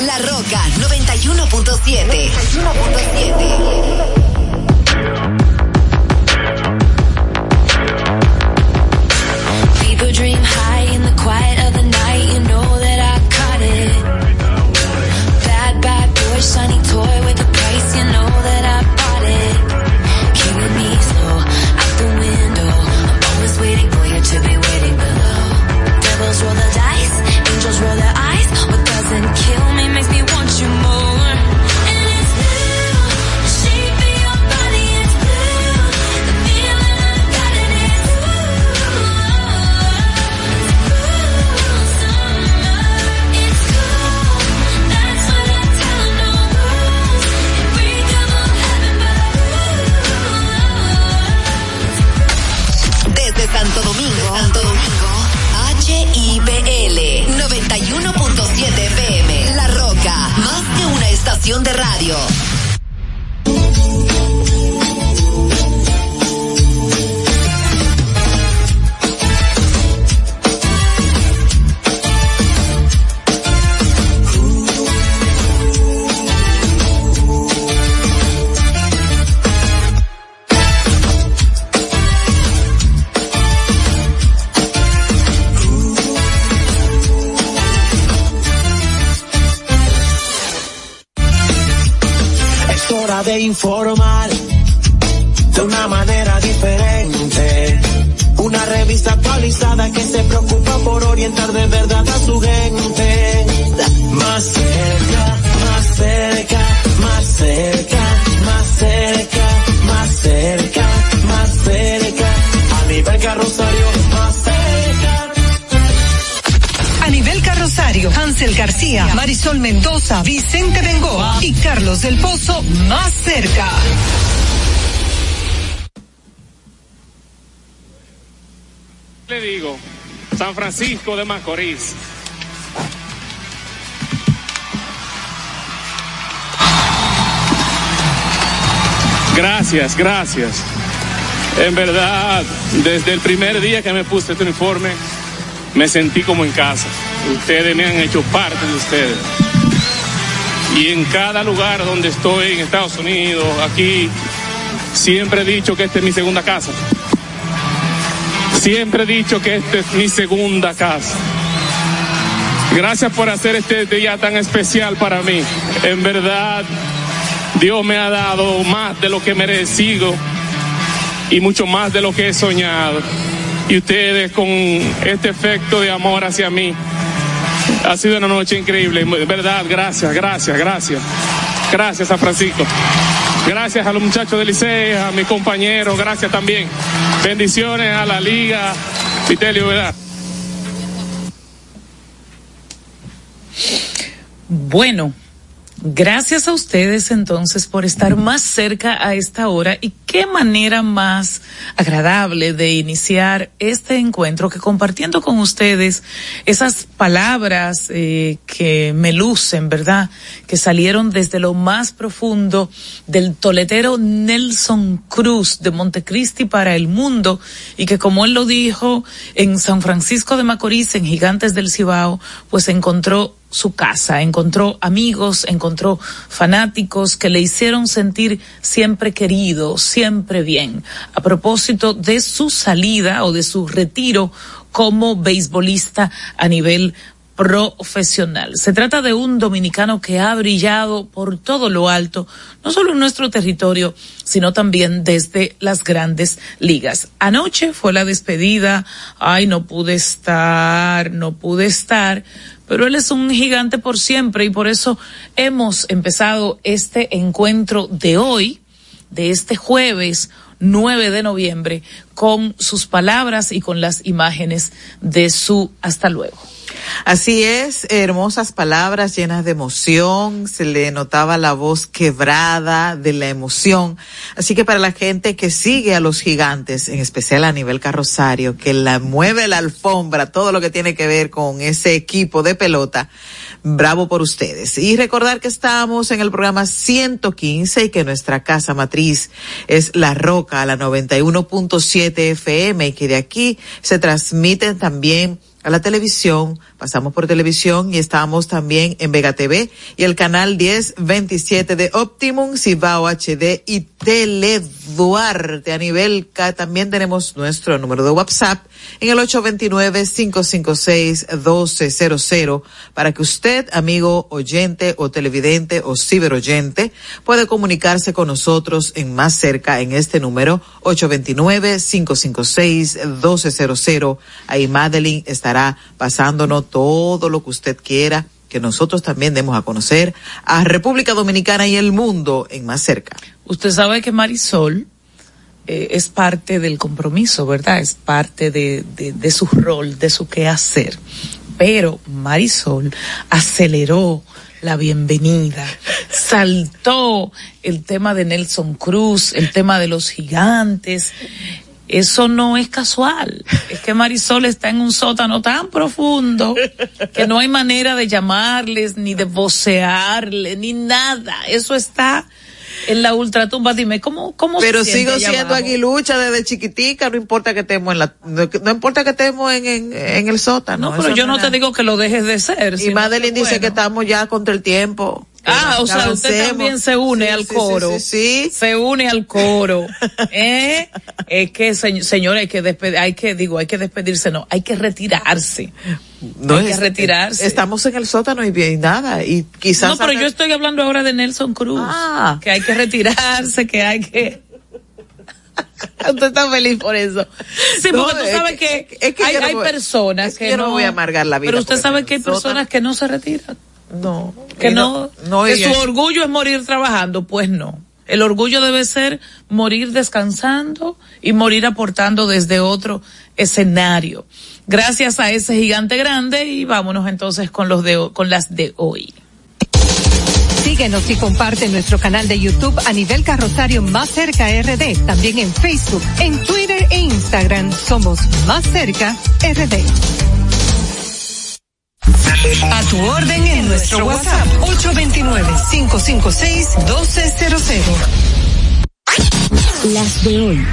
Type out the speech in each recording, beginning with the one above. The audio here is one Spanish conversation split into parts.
La Roca 91.7. 91.7. Pozo más cerca. Le digo, San Francisco de Macorís. Gracias, gracias. En verdad, desde el primer día que me puse este uniforme, me sentí como en casa. Ustedes me han hecho parte de ustedes. Y en cada lugar donde estoy, en Estados Unidos, aquí, siempre he dicho que esta es mi segunda casa. Siempre he dicho que esta es mi segunda casa. Gracias por hacer este día tan especial para mí. En verdad, Dios me ha dado más de lo que merecido y mucho más de lo que he soñado. Y ustedes con este efecto de amor hacia mí, ha sido una noche increíble. Verdad, gracias, gracias, gracias. Gracias a Francisco. Gracias a los muchachos del Liceo, a mis compañeros, gracias también. Bendiciones a la liga. Vitelio, ¿verdad? Bueno, gracias a ustedes entonces por estar más cerca a esta hora y qué manera más agradable de iniciar este encuentro que compartiendo con ustedes esas palabras eh, que me lucen, ¿verdad? Que salieron desde lo más profundo del toletero Nelson Cruz de Montecristi para el mundo y que como él lo dijo en San Francisco de Macorís, en Gigantes del Cibao, pues encontró su casa, encontró amigos, encontró fanáticos que le hicieron sentir siempre querido, siempre bien. A propósito de su salida o de su retiro como beisbolista a nivel profesional. Se trata de un dominicano que ha brillado por todo lo alto, no solo en nuestro territorio, sino también desde las grandes ligas. Anoche fue la despedida, ay, no pude estar, no pude estar, pero él es un gigante por siempre y por eso hemos empezado este encuentro de hoy, de este jueves 9 de noviembre, con sus palabras y con las imágenes de su hasta luego. Así es, hermosas palabras llenas de emoción, se le notaba la voz quebrada de la emoción. Así que para la gente que sigue a los gigantes, en especial a nivel carrosario, que la mueve la alfombra, todo lo que tiene que ver con ese equipo de pelota, bravo por ustedes. Y recordar que estamos en el programa 115 y que nuestra casa matriz es La Roca, la 91.7 FM y que de aquí se transmiten también a la televisión, pasamos por televisión y estamos también en Vega TV y el canal 1027 de Optimum, Cibao HD y Teleduarte a nivel K. También tenemos nuestro número de WhatsApp en el 829-556-1200 para que usted, amigo oyente o televidente o ciberoyente, pueda comunicarse con nosotros en más cerca en este número 829-556-1200. Ahí Madeline estará pasándonos todo lo que usted quiera que nosotros también demos a conocer a República Dominicana y el mundo en más cerca. Usted sabe que Marisol eh, es parte del compromiso, ¿verdad? Es parte de, de, de su rol, de su quehacer. Pero Marisol aceleró la bienvenida, saltó el tema de Nelson Cruz, el tema de los gigantes. Eso no es casual. Es que Marisol está en un sótano tan profundo que no hay manera de llamarles, ni de vocearle, ni nada. Eso está en la ultratumba. Dime, ¿cómo, cómo Pero se sigo siendo aguilucha desde chiquitica, no importa que estemos en la, no, no importa que estemos en, en, en el sótano. No, pero yo no te digo que lo dejes de ser. Y Madeline que, dice que estamos ya contra el tiempo. Ah, o sea, usted también se une Sí, al coro. Sí, sí, Se une al coro. ¿Eh? Es que, se- señora, hay que despedir, hay que, digo, hay que despedirse, no, hay que retirarse. No hay que es- retirarse. Estamos en el sótano y bien nada. Y quizás. No, pero yo estoy hablando ahora de Nelson Cruz. Ah. Que hay que retirarse, que hay que. Usted está feliz por eso. Sí, No, porque tú es sabes que- que, es que hay, no personas es que que, yo no me voy a amargar la vida Pero usted sabe que hay personas que no se retiran. No. que no, no, que su orgullo es morir trabajando, pues no. El orgullo debe ser morir descansando y morir aportando desde otro escenario. Gracias a ese gigante grande y vámonos entonces con los de con las de hoy. Síguenos y comparte nuestro canal de YouTube a nivel carrosario Más Cerca RD. También en Facebook, en Twitter e Instagram somos Más Cerca RD. A tu orden en nuestro WhatsApp 829-556-1200. Las de hoy.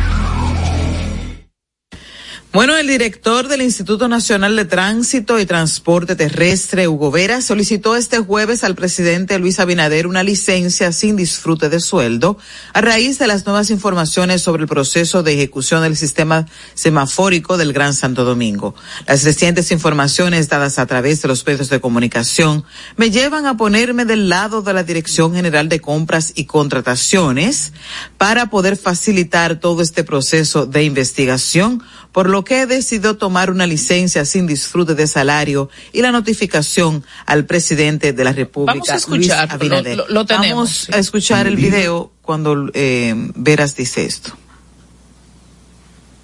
Bueno, el director del Instituto Nacional de Tránsito y Transporte Terrestre, Hugo Vera, solicitó este jueves al presidente Luis Abinader una licencia sin disfrute de sueldo a raíz de las nuevas informaciones sobre el proceso de ejecución del sistema semafórico del Gran Santo Domingo. Las recientes informaciones dadas a través de los medios de comunicación me llevan a ponerme del lado de la Dirección General de Compras y Contrataciones para poder facilitar todo este proceso de investigación por lo que he decidido tomar una licencia sin disfrute de salario y la notificación al presidente de la República, Vamos a Luis escucharlo, Abinader. lo- lo tenemos, Vamos sí. a escuchar el video cuando eh, Veras dice esto.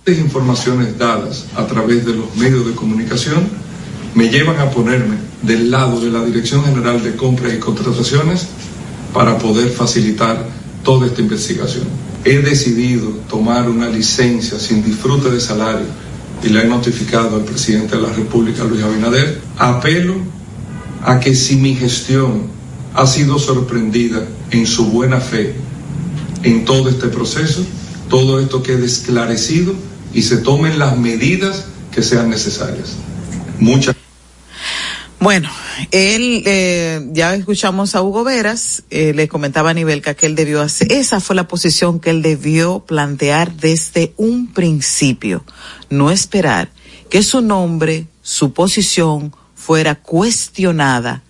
Estas informaciones dadas a través de los medios de comunicación me llevan a ponerme del lado de la Dirección General de Compras y Contrataciones para poder facilitar toda esta investigación. He decidido tomar una licencia sin disfrute de salario y le he notificado al presidente de la República, Luis Abinader. Apelo a que si mi gestión ha sido sorprendida en su buena fe en todo este proceso, todo esto quede esclarecido y se tomen las medidas que sean necesarias. Muchas Bueno, él, eh, ya escuchamos a Hugo Veras, eh, le comentaba a Nivelca que él debió hacer, esa fue la posición que él debió plantear desde un principio, no esperar que su nombre, su posición fuera cuestionada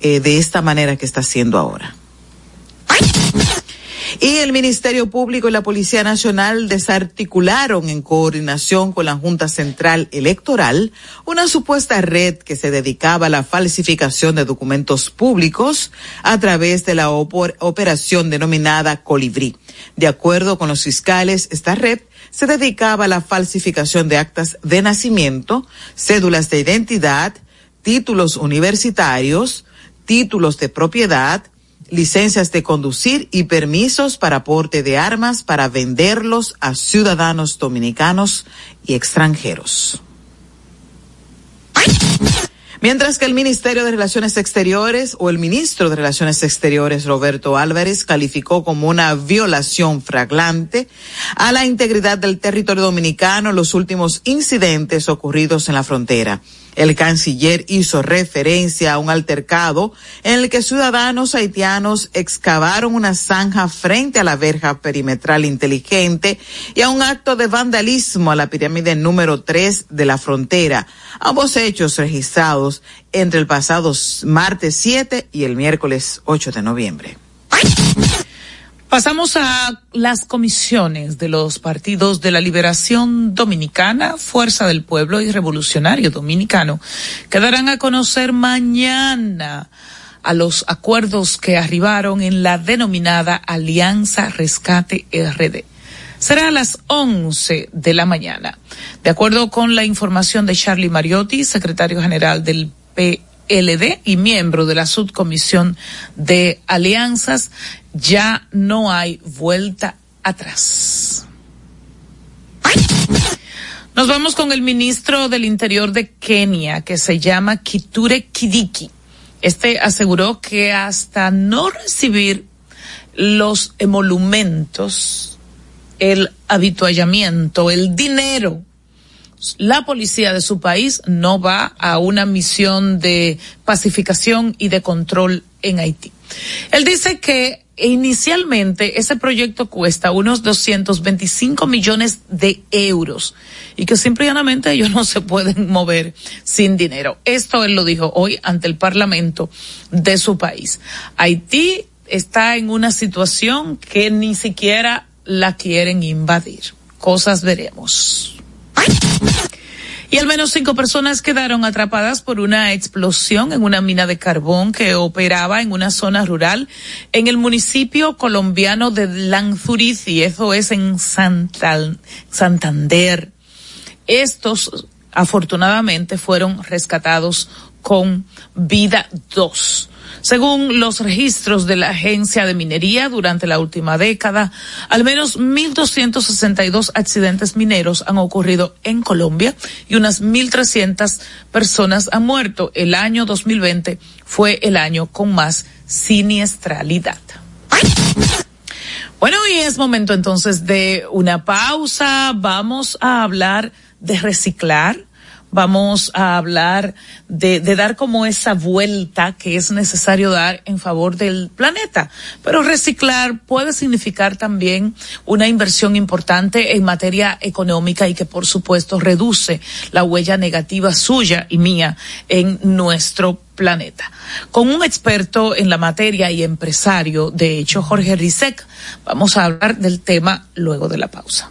eh, de esta manera que está haciendo ahora. Y el Ministerio Público y la Policía Nacional desarticularon en coordinación con la Junta Central Electoral una supuesta red que se dedicaba a la falsificación de documentos públicos a través de la operación denominada Colibrí. De acuerdo con los fiscales, esta red se dedicaba a la falsificación de actas de nacimiento, cédulas de identidad, títulos universitarios, títulos de propiedad, licencias de conducir y permisos para aporte de armas para venderlos a ciudadanos dominicanos y extranjeros. Mientras que el Ministerio de Relaciones Exteriores o el ministro de Relaciones Exteriores, Roberto Álvarez, calificó como una violación fraglante a la integridad del territorio dominicano los últimos incidentes ocurridos en la frontera. El canciller hizo referencia a un altercado en el que ciudadanos haitianos excavaron una zanja frente a la verja perimetral inteligente y a un acto de vandalismo a la pirámide número 3 de la frontera. Ambos hechos registrados entre el pasado martes 7 y el miércoles 8 de noviembre. Pasamos a las comisiones de los partidos de la Liberación Dominicana, Fuerza del Pueblo y Revolucionario Dominicano, que darán a conocer mañana a los acuerdos que arribaron en la denominada Alianza Rescate RD. Será a las 11 de la mañana. De acuerdo con la información de Charlie Mariotti, secretario general del P LD y miembro de la subcomisión de alianzas, ya no hay vuelta atrás. Nos vamos con el ministro del Interior de Kenia, que se llama Kiture Kidiki. Este aseguró que hasta no recibir los emolumentos, el habituallamiento, el dinero la policía de su país no va a una misión de pacificación y de control en Haití. Él dice que inicialmente ese proyecto cuesta unos 225 millones de euros y que simplemente ellos no se pueden mover sin dinero. Esto él lo dijo hoy ante el Parlamento de su país. Haití está en una situación que ni siquiera la quieren invadir. Cosas veremos. Y al menos cinco personas quedaron atrapadas por una explosión en una mina de carbón que operaba en una zona rural en el municipio colombiano de Lanzuriz y eso es en Santander. Estos afortunadamente fueron rescatados con vida dos. Según los registros de la Agencia de Minería, durante la última década, al menos 1.262 accidentes mineros han ocurrido en Colombia y unas 1.300 personas han muerto. El año 2020 fue el año con más siniestralidad. Bueno, y es momento entonces de una pausa. Vamos a hablar de reciclar vamos a hablar de, de, dar como esa vuelta que es necesario dar en favor del planeta. Pero reciclar puede significar también una inversión importante en materia económica y que por supuesto reduce la huella negativa suya y mía en nuestro planeta. Con un experto en la materia y empresario, de hecho, Jorge Rizek, vamos a hablar del tema luego de la pausa.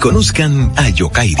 Conozcan a Yokairi.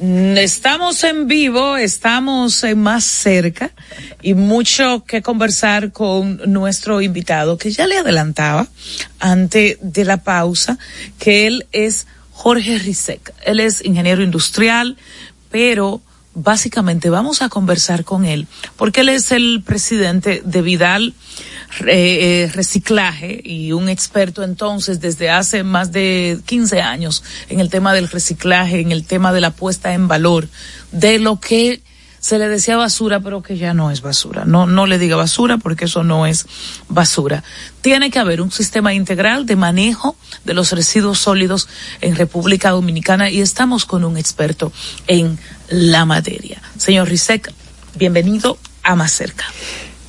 Estamos en vivo, estamos más cerca y mucho que conversar con nuestro invitado que ya le adelantaba antes de la pausa que él es Jorge Rizek. Él es ingeniero industrial, pero básicamente vamos a conversar con él porque él es el presidente de Vidal eh, reciclaje y un experto entonces desde hace más de 15 años en el tema del reciclaje, en el tema de la puesta en valor de lo que se le decía basura, pero que ya no es basura. No, no le diga basura porque eso no es basura. Tiene que haber un sistema integral de manejo de los residuos sólidos en República Dominicana y estamos con un experto en la materia. Señor Rizek, bienvenido a Más Cerca.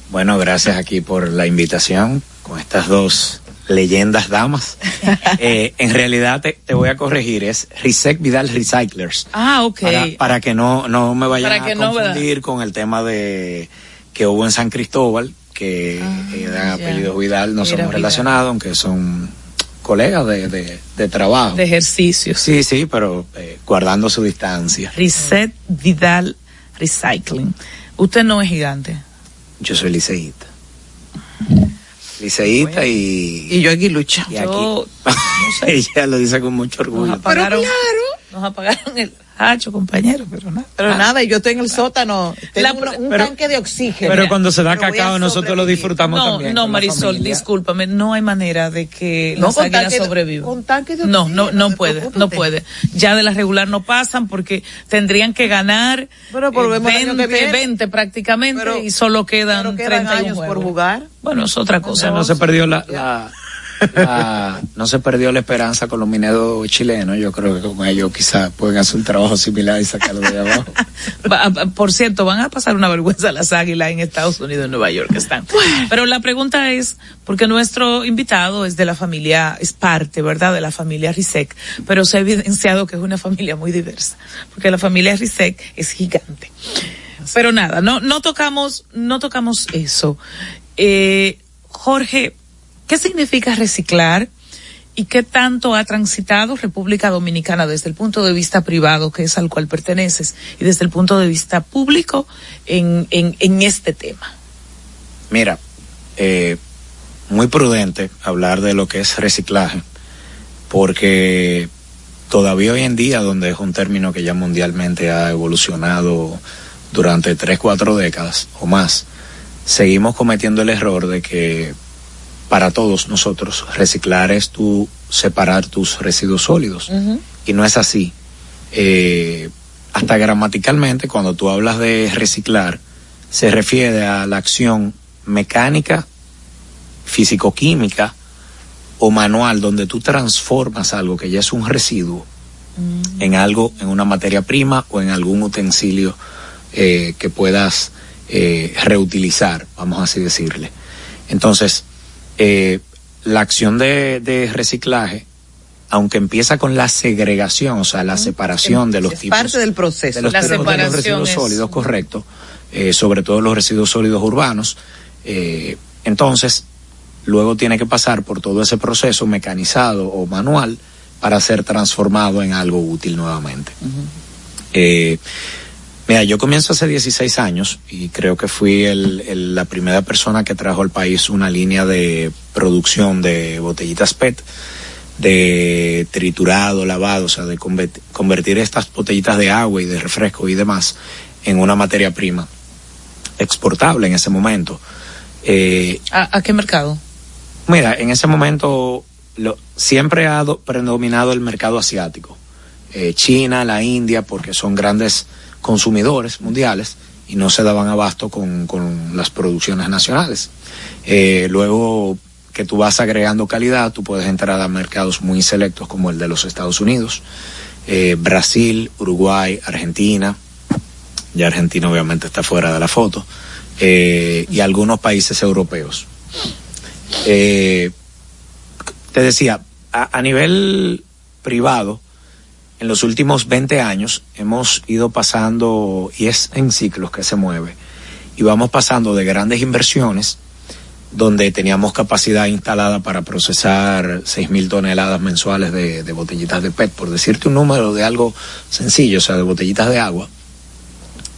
Bueno, gracias aquí por la invitación con estas dos leyendas damas. eh, en realidad te, te, voy a corregir, es Risec Vidal Recyclers. Ah, ok. Para, para que no, no me vayan a confundir no, con el tema de que hubo en San Cristóbal, que ah, eh, dan apellido Vidal, no Mira, somos relacionados, aunque son colegas de, de, de, trabajo. De ejercicio. Sí, sí, pero eh, guardando su distancia. Reset Vidal Recycling. Usted no es gigante. Yo soy liceísta. Liceísta y... Y yo. Y aquí. Yo, no sé. Ella lo dice con mucho orgullo. Nos apagaron, pero claro. Nos apagaron el hacho, compañero, pero nada. Pero ah. nada, yo estoy en el sótano, tengo la, un, un pero, tanque de oxígeno. Pero cuando se da cacao nosotros lo disfrutamos no, también. No, Marisol, discúlpame, no hay manera de que no, las águilas sobrevivan. Con tanque de oxígeno. No, no, no puede, no puede. Ya de la regular no pasan porque tendrían que ganar pero eh, 20, 20 prácticamente pero, y solo quedan, pero quedan 31 años juegos. por jugar. Bueno, es otra cosa. O sea, no se perdió la, la la, no se perdió la esperanza con los mineros chilenos. Yo creo que con ellos quizás pueden hacer un trabajo similar y sacarlo de abajo. Por cierto, van a pasar una vergüenza las águilas en Estados Unidos, en Nueva York están. Pero la pregunta es, porque nuestro invitado es de la familia, es parte, ¿verdad?, de la familia Rizek, pero se ha evidenciado que es una familia muy diversa, porque la familia Rizek es gigante. Pero nada, no, no tocamos, no tocamos eso. Eh, Jorge, ¿Qué significa reciclar? ¿Y qué tanto ha transitado República Dominicana desde el punto de vista privado, que es al cual perteneces, y desde el punto de vista público en, en, este tema? Mira, eh, muy prudente hablar de lo que es reciclaje, porque todavía hoy en día, donde es un término que ya mundialmente ha evolucionado durante tres, cuatro décadas o más, seguimos cometiendo el error de que para todos nosotros. Reciclar es tu separar tus residuos sólidos. Uh -huh. Y no es así. Eh, hasta gramaticalmente, cuando tú hablas de reciclar, se refiere a la acción mecánica, físico-química o manual, donde tú transformas algo que ya es un residuo uh -huh. en algo, en una materia prima o en algún utensilio eh, que puedas eh, reutilizar, vamos así decirle. Entonces, eh, la acción de, de, reciclaje, aunque empieza con la segregación, o sea, la separación de los es tipos. parte del proceso. De los, la de los residuos es... sólidos, correcto. Eh, sobre todo los residuos sólidos urbanos. Eh, entonces, luego tiene que pasar por todo ese proceso mecanizado o manual para ser transformado en algo útil nuevamente. Uh -huh. Mira, yo comienzo hace 16 años y creo que fui el, el, la primera persona que trajo al país una línea de producción de botellitas PET, de triturado, lavado, o sea, de convertir, estas botellitas de agua y de refresco y demás en una materia prima exportable en ese momento. Eh, ¿A, ¿A, qué mercado? Mira, en ese momento lo, siempre ha do, predominado el mercado asiático. Eh, China, la India, porque son grandes consumidores mundiales y no se daban abasto con, con las producciones nacionales. Eh, luego que tú vas agregando calidad, tú puedes entrar a mercados muy selectos como el de los Estados Unidos, eh, Brasil, Uruguay, Argentina, ya Argentina obviamente está fuera de la foto, eh, y algunos países europeos. Te decía, a, nivel privado, en los últimos 20 años hemos ido pasando, y es en ciclos que se mueve, y vamos pasando de grandes inversiones, donde teníamos capacidad instalada para procesar 6.000 toneladas mensuales de, de, botellitas de PET, por decirte un número de algo sencillo, o sea, de botellitas de agua.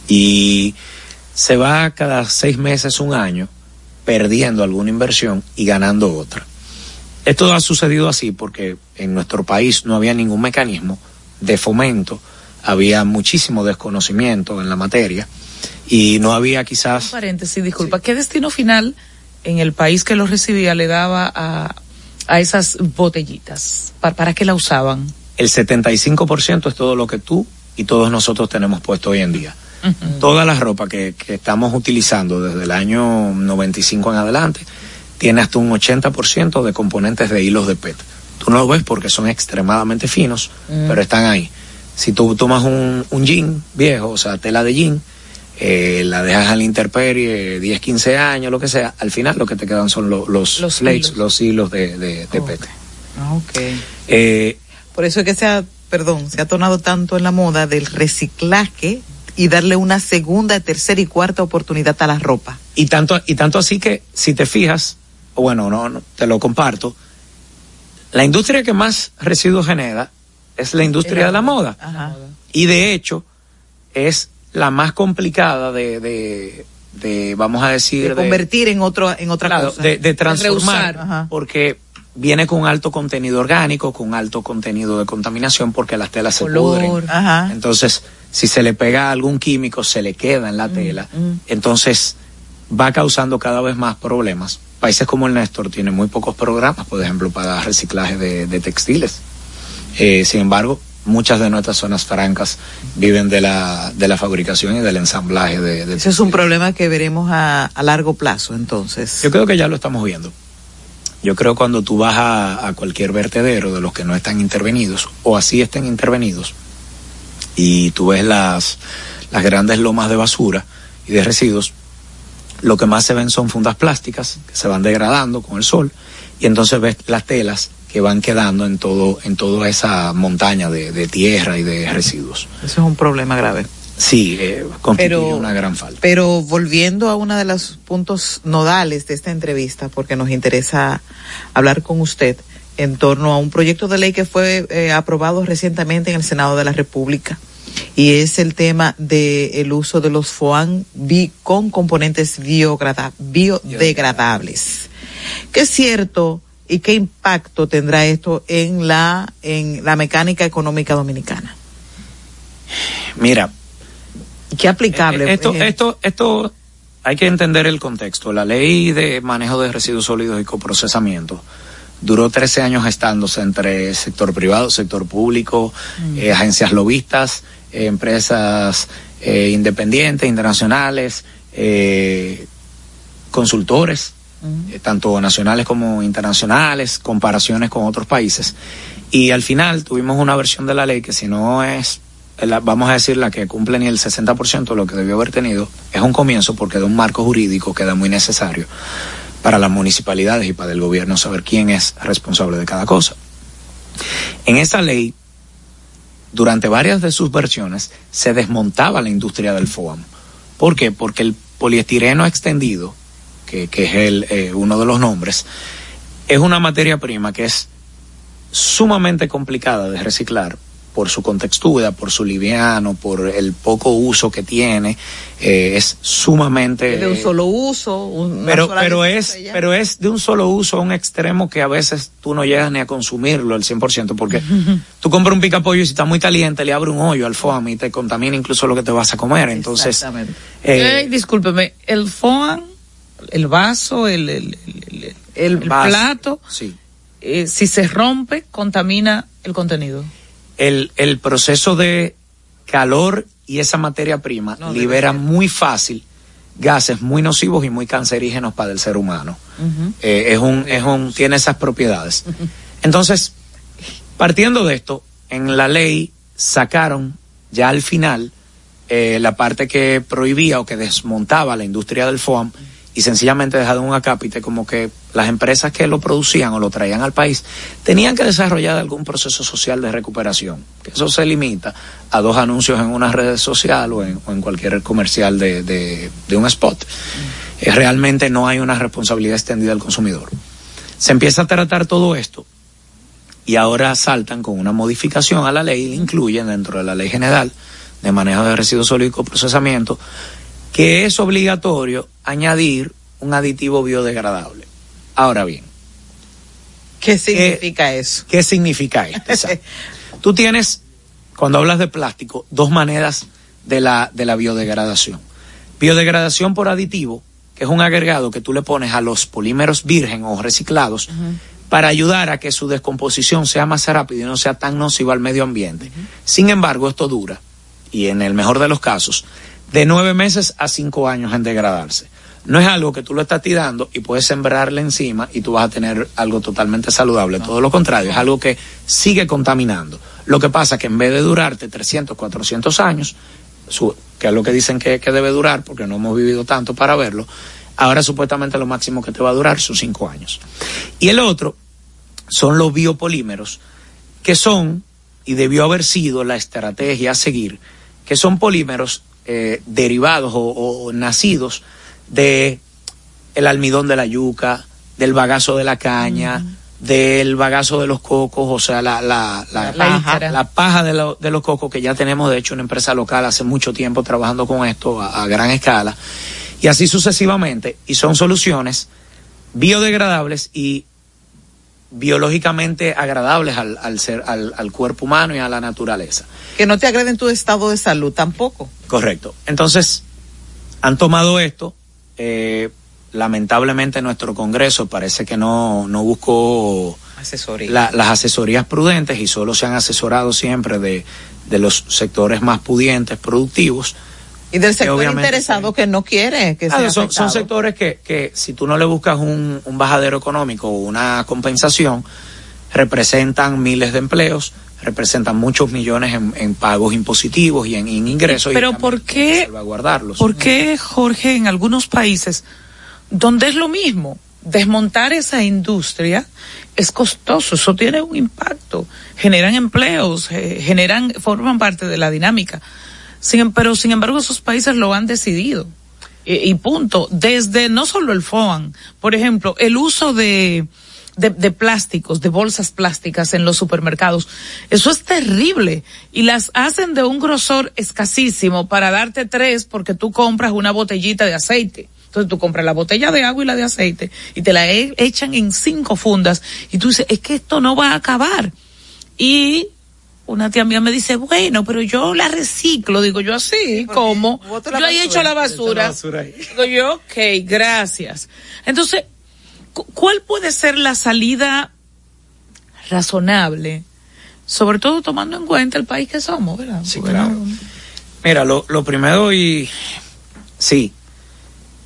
Y se va cada seis meses, un año, perdiendo alguna inversión y ganando otra. Esto ha sucedido así porque en nuestro país no había ningún mecanismo de fomento, había muchísimo desconocimiento en la materia y no había quizás... Un paréntesis, disculpa, sí. ¿qué destino final en el país que lo recibía le daba a, a esas botellitas? ¿Para, ¿Para qué la usaban? El 75% es todo lo que tú y todos nosotros tenemos puesto hoy en día. Uh -huh. Toda la ropa que, que, estamos utilizando desde el año 95 en adelante tiene hasta un 80% de componentes de hilos de PET. Tú no lo ves porque son extremadamente finos, -huh. pero están ahí. Si tú tomas un, un jean viejo, o sea, tela de jean, eh, la dejas al interperie 10, 15 años, lo que sea, al final lo que te quedan son lo, los, los flakes, hilos. los hilos de, de, de Oh. PET. Ah, ok. Eh, Por eso es que se ha, perdón, se ha tornado tanto en la moda del reciclaje y darle una segunda, tercera y cuarta oportunidad a la ropa. Y tanto, y tanto así que, si te fijas, o bueno, no, no, te lo comparto, la industria que más residuos genera es la industria de la moda. Ajá. Y de hecho, es la más complicada de, de, de vamos a decir, de convertir en otro, en otra claro, cosa. De, de transformar, porque viene con alto contenido orgánico, con alto contenido de contaminación, porque las telas se pudren. Ajá. Entonces, si se le pega algún químico, se le queda en la Mm, tela. Entonces, va causando cada vez más problemas. Países como el Néstor tienen muy pocos programas, por ejemplo, para reciclaje de, de textiles. Eh, sin embargo, muchas de nuestras zonas francas viven de la, de la fabricación y del ensamblaje de, de Ese es un problema que veremos a, a, largo plazo, entonces. Yo creo que ya lo estamos viendo. Yo creo cuando tú vas a, a cualquier vertedero de los que no están intervenidos, o así estén intervenidos, y tú ves las, las grandes lomas de basura y de residuos, lo que más se ven son fundas plásticas que se van degradando con el sol, y entonces ves las telas que van quedando en todo en toda esa montaña de, de, tierra y de residuos. Eso es un problema grave. Sí, eh, constituye pero, una gran falta. Pero volviendo a uno de los puntos nodales de esta entrevista, porque nos interesa hablar con usted en torno a un proyecto de ley que fue eh, aprobado recientemente en el Senado de la República y es el tema del el uso de los FOAN bi con componentes biodegradables. Que es cierto y qué impacto tendrá esto en la en la mecánica económica dominicana. Mira, qué aplicable. Eh, esto, esto, esto hay que entender el contexto. La ley de manejo de residuos sólidos y coprocesamiento duró 13 años gestándose entre sector privado, sector público, mm. eh, agencias lobistas, eh, empresas eh, independientes, internacionales, eh, consultores, mm. tanto nacionales como internacionales, comparaciones con otros países. Y al final tuvimos una versión de la ley que si no es la, vamos a decir, la que cumple ni el 60% de lo que debió haber tenido, es un comienzo porque de un marco jurídico queda muy necesario para las municipalidades y para el gobierno saber quién es responsable de cada cosa. En esa ley, durante varias de sus versiones, se desmontaba la industria del FOAM. ¿Por qué? Porque el poliestireno extendido, que, que es el, eh, uno de los nombres, es una materia prima que es sumamente complicada de reciclar por su contextura, por su liviano, por el poco uso que tiene, eh, es sumamente... de un solo uso, una pero pero es pero es de un solo uso a un extremo que a veces tú no llegas ni a consumirlo al 100% porque tú compras un picapollo y si está muy caliente le abre un hoyo al foam y te contamina incluso lo que te vas a comer entonces Exactamente. eh, discúlpeme, el foam, el vaso, el, el, el- el- el vaso, plato, sí. eh, si se rompe, contamina el contenido. El, el proceso de calor y esa materia prima No, libera muy fácil gases muy nocivos y muy cancerígenos para el ser humano. Eh, es un, es un, tiene esas propiedades. Entonces, partiendo de esto, en la ley sacaron ya al final eh, la parte que prohibía o que desmontaba la industria del foam y sencillamente dejaron un acápite como que las empresas que lo producían o lo traían al país tenían que desarrollar algún proceso social de recuperación. Eso se limita a dos anuncios en una red social o en, cualquier comercial de, de- un spot. Eh, realmente no hay una responsabilidad extendida al consumidor. Se empieza a tratar todo esto y ahora saltan con una modificación a la ley la incluyen dentro de la ley general de manejo de residuos sólidos y procesamiento que es obligatorio añadir un aditivo biodegradable. Ahora bien, ¿Qué significa eso? ¿qué significa esto? Tú tienes, cuando hablas de plástico, dos maneras de la, de la biodegradación. Biodegradación por aditivo, que es un agregado que tú le pones a los polímeros virgen o reciclados para ayudar a que su descomposición sea más rápida y no sea tan nociva al medio ambiente. Sin embargo, esto dura, y en el mejor de los casos, de nueve meses a cinco años en degradarse. No es algo que tú lo estás tirando y puedes sembrarle encima y tú vas a tener algo totalmente saludable. Todo lo contrario, es algo que sigue contaminando. Lo que pasa que en vez de durarte 300, 400 años, que es lo que dicen que, que debe durar, porque no hemos vivido tanto para verlo, ahora supuestamente lo máximo que te va a durar son cinco años. Y el otro son los biopolímeros, que son, y debió haber sido la estrategia a seguir, que son polímeros eh, derivados o, o nacidos de el almidón de la yuca, del bagazo de la caña, del bagazo de los cocos, o sea, la, la, la, La paja. la paja de, lo- de los cocos, que ya tenemos de hecho una empresa local hace mucho tiempo trabajando con esto a, a gran escala, y así sucesivamente, y son soluciones biodegradables y biológicamente agradables al, al ser, al, al cuerpo humano y a la naturaleza. Que no te agreden tu estado de salud tampoco. Correcto. Entonces, han tomado esto. eh, lamentablemente nuestro Congreso parece que no, no buscó Asesoría. la- las asesorías prudentes y solo se han asesorado siempre de, de los sectores más pudientes, productivos. Y del sector interesado que no quiere que Claro, sea son, sectores que, que si tú no le buscas un, un bajadero económico o una compensación, representan miles de empleos, representan muchos millones en, en pagos impositivos y en, en ingresos. y Pero también ¿por qué, salvaguardarlos. por qué, Jorge, en algunos países donde es lo mismo, desmontar esa industria es costoso, eso tiene un impacto, generan empleos, eh, generan, forman parte de la dinámica. Sin, em- pero sin embargo esos países lo han decidido. Y, y punto. Desde no solo el FOAN, por ejemplo, el uso de, de, de plásticos, de bolsas plásticas en los supermercados, eso es terrible. Y las hacen de un grosor escasísimo para darte tres porque tú compras una botellita de aceite. Entonces tú compras la botella de agua y la de aceite y te la e- echan en cinco fundas y tú dices, es que esto no va a acabar. Y una tía mía me dice, bueno, pero yo la reciclo. Digo yo así, como boto la Yo ahí basura. echo la basura. Digo yo, ok, gracias. Entonces, cu- ¿cuál puede ser la salida razonable? Sobre todo tomando en cuenta el país que somos, ¿verdad? Sí, claro. Mira, lo, lo primero y sí,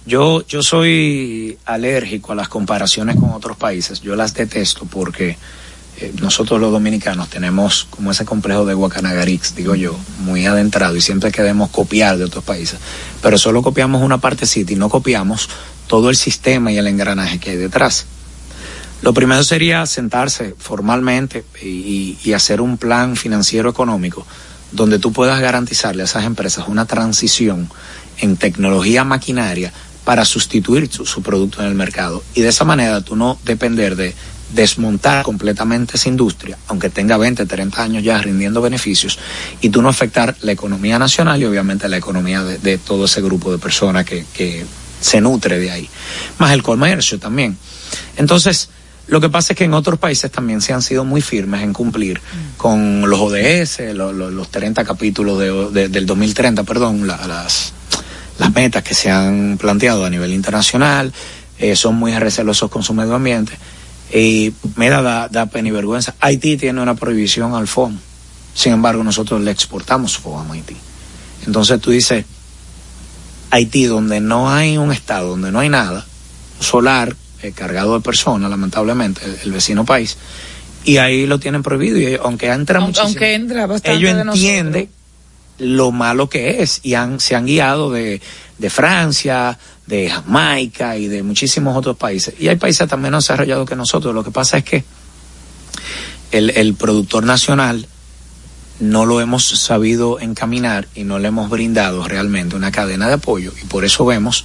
yo, yo soy alérgico a las comparaciones con otros países. Yo las detesto porque eh, nosotros los dominicanos tenemos como ese complejo de Guacanagarix, digo yo, muy adentrado y siempre queremos copiar de otros países. Pero solo copiamos una partecita y no copiamos todo el sistema y el engranaje que hay detrás. Lo primero sería sentarse formalmente y, hacer un plan financiero económico donde tú puedas garantizarle a esas empresas una transición en tecnología maquinaria para sustituir su, su producto en el mercado. Y de esa manera tú no depender de, desmontar completamente esa industria, aunque tenga 20, 30 años ya rindiendo beneficios, y tú no afectar la economía nacional y obviamente la economía de, de todo ese grupo de personas que, que se nutre de ahí, más el comercio también. Entonces, lo que pasa es que en otros países también se han sido muy firmes en cumplir con los ODS, lo- lo- los 30 capítulos de- de- del 2030, perdón, la- las, las metas que se han planteado a nivel internacional, eh, son muy recelosos con su medio ambiente. Y mira, da, da pena y vergüenza. Haití tiene una prohibición al FOM. Sin embargo, nosotros le exportamos FOM a Haití. Entonces tú dices, Haití, donde no hay un estado, donde no hay nada, solar, eh, cargado de personas, lamentablemente, el, el vecino país, y ahí lo tienen prohibido. Y aunque entra Aunque, muchísimo, aunque entra bastante ellos entienden lo malo que es y han, se han guiado de, de Francia, de Jamaica y de muchísimos otros países. Y hay países también más desarrollados que nosotros. Lo que pasa es que el, el productor nacional no lo hemos sabido encaminar y no le hemos brindado realmente una cadena de apoyo y por eso vemos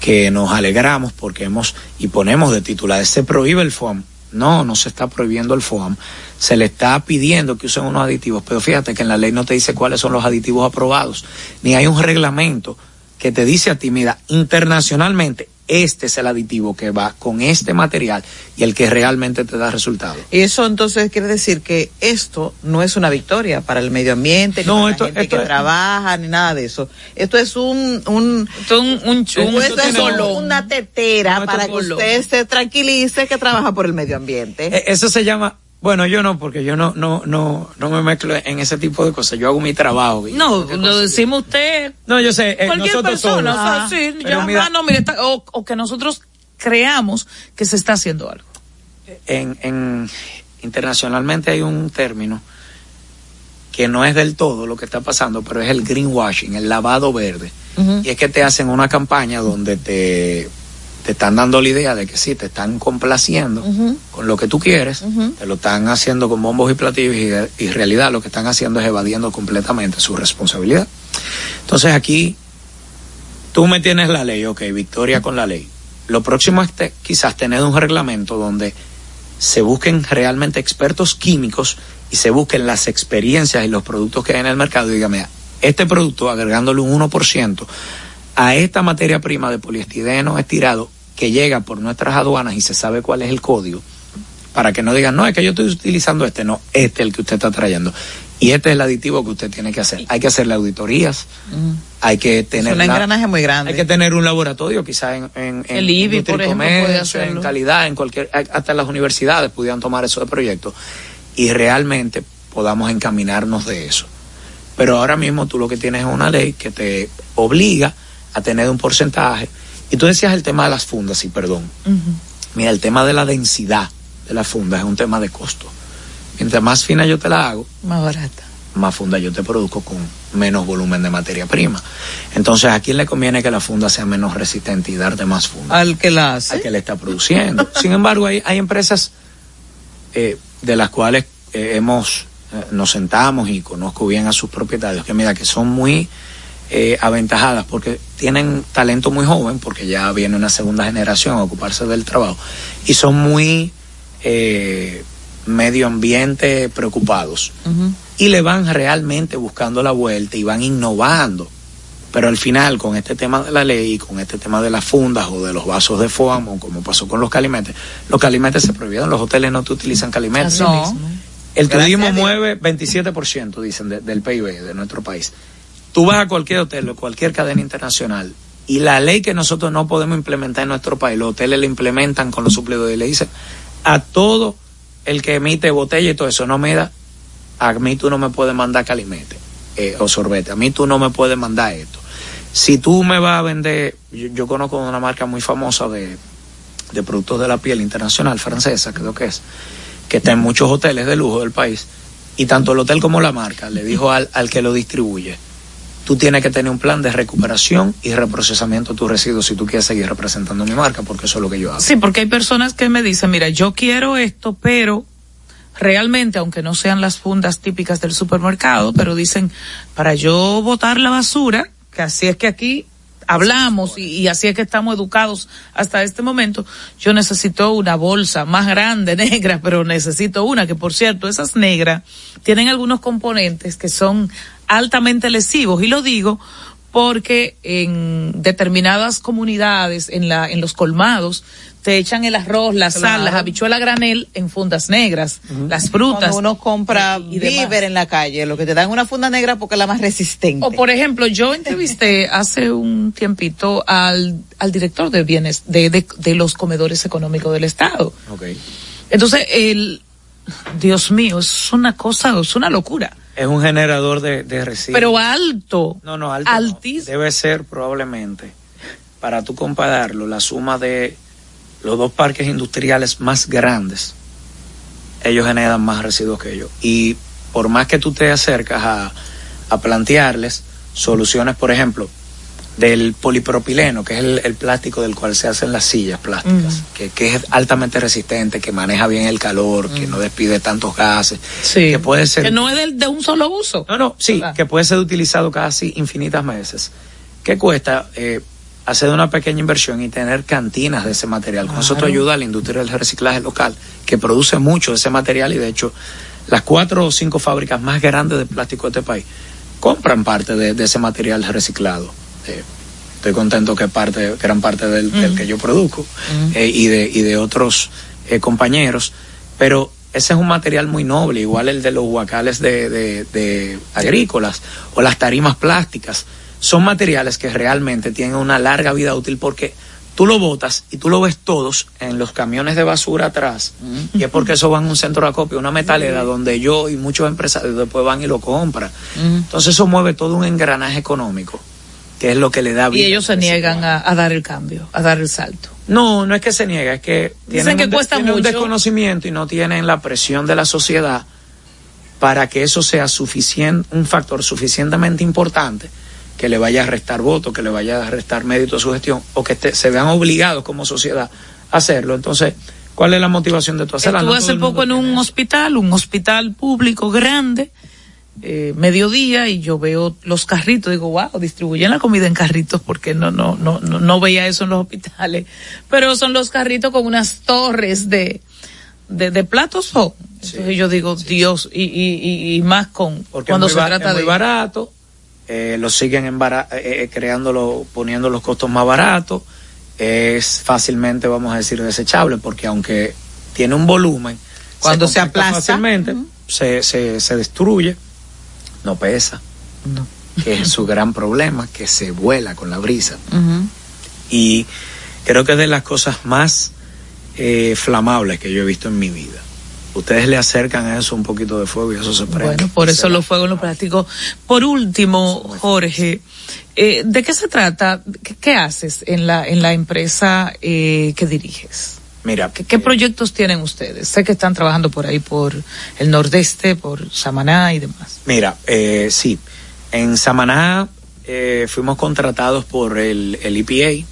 que nos alegramos porque hemos y ponemos de titular se prohíbe el FOAM. No, no se está prohibiendo el FOAM. Se le está pidiendo que usen unos aditivos, pero fíjate que en la ley no te dice cuáles son los aditivos aprobados, ni hay un reglamento que te dice a ti, mira, internacionalmente este es el aditivo que va con este material y el que realmente te da resultado. Y eso entonces quiere decir que esto no es una victoria para el medio ambiente, ni No, para esto- la gente esto que es- trabaja, ni nada de eso. Esto es un, un, un, un, esto esto es una tetera No, esto para que usted se tranquilice que trabaja por el medio ambiente. Eh, Eso se llama, bueno, yo no, porque yo no, no, no, no me mezclo en ese tipo de cosas. Yo hago mi trabajo. No, lo decimos usted. No, yo sé, eh, Cualquier persona, todos. o sea, sí, pero ya, mira- ah, no, mire, está- o, o que nosotros creamos que se está haciendo algo. en, en- internacionalmente hay un término que no es del todo lo que está pasando, pero es el greenwashing, el lavado verde. Y es que te hacen una campaña donde te, te están dando la idea de que sí, te están complaciendo con lo que tú quieres, te lo están haciendo con bombos y platillos y, y en realidad lo que están haciendo es evadiendo completamente su responsabilidad. Entonces aquí tú me tienes la ley, ok, victoria con la ley. Lo próximo es te- quizás tener un reglamento donde se busquen realmente expertos químicos y se busquen las experiencias y los productos que hay en el mercado y mira, este producto agregándole un 1% a esta materia prima de poliestireno estirado que llega por nuestras aduanas y se sabe cuál es el código, para que no digan, no, es que yo estoy utilizando este, no, este es el que usted está trayendo. Y este es el aditivo que usted tiene que hacer. Hay que hacerle auditorías, hay que tener... un la- engranaje muy grande. Hay que tener un laboratorio, quizás en, en, en El IBI, por ejemplo, comercio, en calidad, en cualquier, hasta las universidades pudieran tomar eso de proyecto y realmente podamos encaminarnos de eso. Pero ahora mismo tú lo que tienes es una ley que te obliga a tener un porcentaje. Y tú decías el tema de las fundas, y perdón. Mira, el tema de la densidad de las fundas es un tema de costo. Mientras más fina yo te la hago, Más barata. más funda yo te produzco con menos volumen de materia prima. Entonces, ¿a quién le conviene que la funda sea menos resistente y darte más funda? Al que la hace. Al que le está produciendo. Sin embargo, hay, hay empresas eh, de las cuales eh, hemos eh, nos sentamos y conozco bien a sus propietarios que mira que son muy eh, aventajadas porque tienen talento muy joven porque ya viene una segunda generación a ocuparse del trabajo y son muy eh, medio ambiente preocupados y le van realmente buscando la vuelta y van innovando. Pero al final, con este tema de la ley, con este tema de las fundas o de los vasos de foam, o como pasó con los calimetes, los calimetes se prohibieron, los hoteles no te utilizan calimetes. No. El turismo mueve 27%, dicen, de- del PIB de nuestro país. Tú vas a cualquier hotel o cualquier cadena internacional y la ley que nosotros no podemos implementar en nuestro país, los hoteles la implementan con los suplidores y le dicen a todo el que emite botella y todo eso, no me da, a mí tú no me puedes mandar calimete eh, o sorbete, a mí tú no me puedes mandar esto. Si tú me vas a vender, yo, yo conozco una marca muy famosa de, de productos de la piel internacional, francesa creo que es, que está en muchos hoteles de lujo del país, y tanto el hotel como la marca le dijo al, al que lo distribuye, tú tienes que tener un plan de recuperación y reprocesamiento de tus residuos si tú quieres seguir representando mi marca, porque eso es lo que yo hago. Sí, porque hay personas que me dicen, mira, yo quiero esto, pero realmente, aunque no sean las fundas típicas del supermercado, pero dicen, para yo botar la basura, que así es que aquí hablamos y, y, así es que estamos educados hasta este momento, yo necesito una bolsa más grande, negra, pero necesito una, que por cierto, esas negras tienen algunos componentes que son altamente lesivos y lo digo porque en determinadas comunidades, en la, en los colmados, te echan el arroz, la claro. sal, las habichuelas granel en fundas negras, uh -huh. las frutas. Cuando uno compra y, en la calle, lo que te dan una funda negra porque es la más resistente. O por ejemplo, yo entrevisté hace un tiempito al, al director de bienes, de, de, de, los comedores económicos del Estado. Okay. Entonces, el, Dios mío, es una cosa, es una locura. Es un generador de, de residuos. Pero alto. No, no, alto. Altísimo. No. Debe ser probablemente, para tú compararlo, la suma de los dos parques industriales más grandes, ellos generan más residuos que ellos. Y por más que tú te acercas a, a plantearles soluciones, por ejemplo, del polipropileno, que es el, el, plástico del cual se hacen las sillas plásticas, uh -huh. que, que, es altamente resistente, que maneja bien el calor, uh -huh. que no despide tantos gases, sí. que puede ser... Que no es de, de un solo uso. No, no, sí, ¿verdad? que puede ser utilizado casi infinitas veces. ¿Qué cuesta? Eh, hacer una pequeña inversión y tener cantinas de ese material. Con claro. eso te ayuda a la industria del reciclaje local, que produce mucho de ese material y de hecho las cuatro o cinco fábricas más grandes de plástico de este país compran parte de, de ese material reciclado. Eh, estoy contento que parte, gran parte del, uh -huh. del que yo produzco uh -huh. eh, y, de, y de otros eh, compañeros, pero ese es un material muy noble, igual el de los huacales de, de, de agrícolas o las tarimas plásticas son materiales que realmente tienen una larga vida útil porque tú lo botas y tú lo ves todos en los camiones de basura atrás uh -huh. y es porque eso van a un centro de acopio, una metalera uh -huh. donde yo y muchos empresarios después van y lo compran. Uh -huh. Entonces eso mueve todo un engranaje económico que es lo que le da vida. Y ellos se niegan a, a, dar el cambio, a dar el salto. No, no es que se niega, es que tienen, que un, cuesta tienen mucho. un desconocimiento y no tienen la presión de la sociedad para que eso sea suficiente, un factor suficientemente importante que le vaya a restar votos, que le vaya a restar mérito a su gestión, o que te, se vean obligados como sociedad a hacerlo. Entonces, ¿cuál es la motivación de tu hacerla? Estuve no hace poco en un hospital, un hospital público grande, eh, mediodía, y yo veo los carritos, digo, wow, distribuyen la comida en carritos, porque no, no, no, no, no veía eso en los hospitales. Pero son los carritos con unas torres de, de, de platos. Sí, Entonces yo digo, sí, Dios. Y, y, y, más con porque cuando se trata es de. muy barato, eh, lo siguen en bara eh, creándolo, poniendo los costos más baratos, es fácilmente, vamos a decir, desechable, porque aunque tiene un volumen, cuando se, se aplasta fácilmente, uh -huh. se, se, se, destruye, no pesa, no. que es su gran problema, que se vuela con la brisa. Uh -huh. Y creo que es de las cosas más eh, flamables que yo he visto en mi vida ustedes le acercan a eso un poquito de fuego y eso se prende. Bueno, por eso los fuegos los plásticos. Por último, Jorge, eh, ¿de qué se trata? ¿Qué, qué, haces en la, en la empresa eh, que diriges? Mira. ¿Qué, qué proyectos tienen ustedes? Sé que están trabajando por ahí, por el nordeste, por Samaná y demás. Mira, eh, sí. En Samaná eh, fuimos contratados por el, el EPA,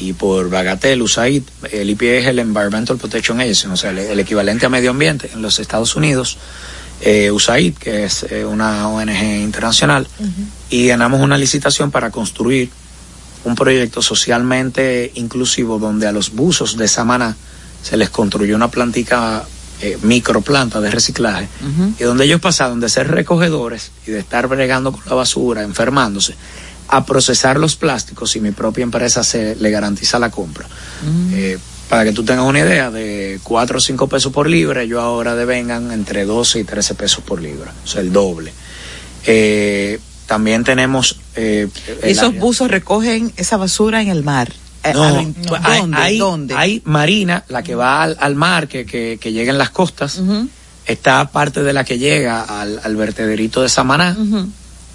y por Bagatel, USAID, el EPA es el Environmental Protection Agency, o sea, el, el equivalente a medio ambiente en los Estados Unidos, eh, USAID, que es eh, una ONG internacional, uh -huh. y ganamos una licitación para construir un proyecto socialmente inclusivo donde a los buzos de Samaná se les construyó una plantica eh, microplanta de reciclaje uh -huh. y donde ellos pasaron de ser recogedores y de estar bregando con la basura, enfermándose, a procesar los plásticos y mi propia empresa se le garantiza la compra. Eh, para que tú tengas una idea, de 4 o 5 pesos por libra, yo ahora devengan entre 12 y 13 pesos por libra, o sea, el doble. Eh, también tenemos... Eh, ¿Esos buzos recogen esa basura en el mar? No, no. ¿Dónde? Hay, ¿Dónde? hay Marina, la que va al, al mar, que, que, que, llega en las costas, uh -huh. está parte de la que llega al, al vertederito de Samaná, uh -huh.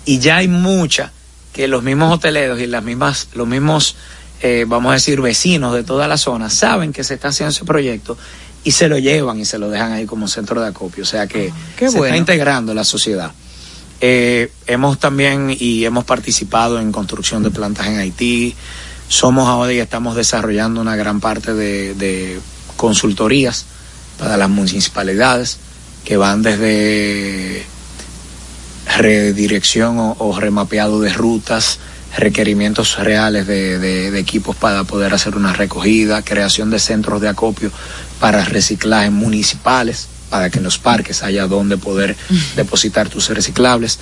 y ya hay mucha que los mismos hoteleros y las mismas, los mismos, eh, vamos a decir, vecinos de toda la zona saben que se está haciendo ese proyecto y se lo llevan y se lo dejan ahí como centro de acopio. O sea que Ah, se bueno. está integrando la sociedad. Eh, hemos también y hemos participado en construcción de plantas en Haití. Somos ahora y estamos desarrollando una gran parte de, de consultorías para las municipalidades que van desde redirección o, o, remapeado de rutas, requerimientos reales de, de- de equipos para poder hacer una recogida, creación de centros de acopio para reciclaje municipales, para que en los parques haya donde poder depositar tus reciclables.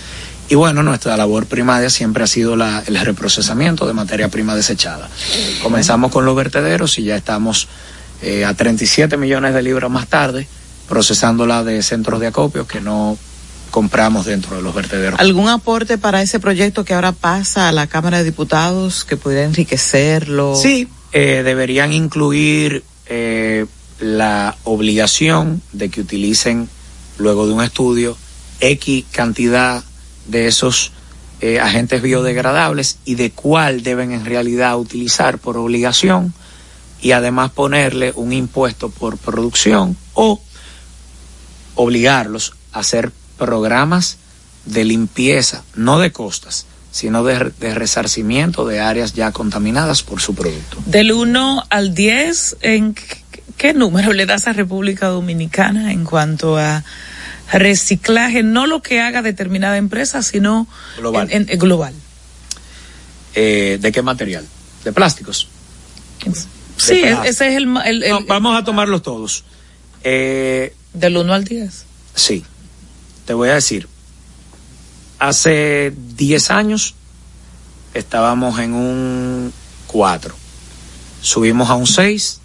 Y bueno, nuestra labor primaria siempre ha sido la- el reprocesamiento de materia prima desechada. Comenzamos con los vertederos y ya estamos eh, a 37 millones de libras más tarde, procesándola de centros de acopio que no compramos dentro de los vertederos. ¿Algún aporte para ese proyecto que ahora pasa a la Cámara de Diputados que pudiera enriquecerlo? Sí, eh, deberían incluir eh, la obligación de que utilicen, luego de un estudio, X cantidad de esos eh, agentes biodegradables y de cuál deben en realidad utilizar por obligación y además ponerle un impuesto por producción o obligarlos a hacer programas de limpieza, no de costas, sino de, de resarcimiento de áreas ya contaminadas por su producto. Del 1 al 10, ¿en qué, número le das a República Dominicana en cuanto a reciclaje? No lo que haga determinada empresa, sino Global. en- en- global. Eh, ¿De qué material? ¿De plásticos? Sí, De plástico. ese es el... el- el- No, vamos a tomarlos todos. Eh, Del 1 al 10. Sí, te voy a decir, hace 10 años estábamos en un 4, subimos a un 6,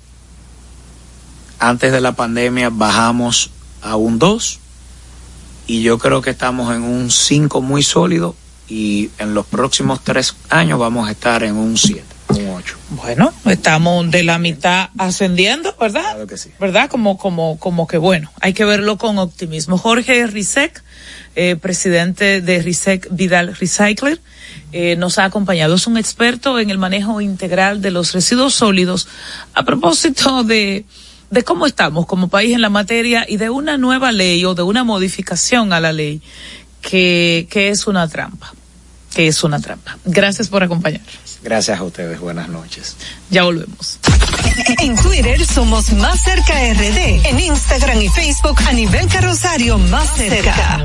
antes de la pandemia bajamos a un 2 y yo creo que estamos en un 5 muy sólido y en los próximos 3 años vamos a estar en un 7, un 8. Bueno, estamos de la mitad ascendiendo, ¿verdad? Claro que sí. ¿Verdad? Como, como, como que bueno, hay que verlo con optimismo. Jorge Rizek, eh, presidente de Rizek Vidal Recycler, eh, nos ha acompañado. Es un experto en el manejo integral de los residuos sólidos. A propósito de, de cómo estamos como país en la materia y de una nueva ley o de una modificación a la ley que, que es una trampa. Que es una trampa. Gracias por acompañarnos. Gracias a ustedes, buenas noches. Ya volvemos. En Twitter somos Más Cerca RD. En Instagram y Facebook a nivel carrosario Más Cerca.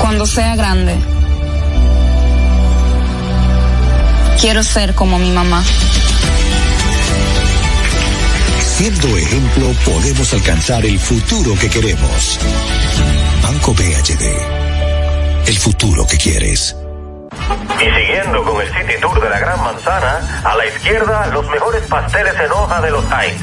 Cuando sea grande, quiero ser como mi mamá. Siendo ejemplo, podemos alcanzar el futuro que queremos. Banco BHD. El futuro que quieres. Y siguiendo con el City Tour de la Gran Manzana, a la izquierda los mejores pasteles en hoja de los Heights.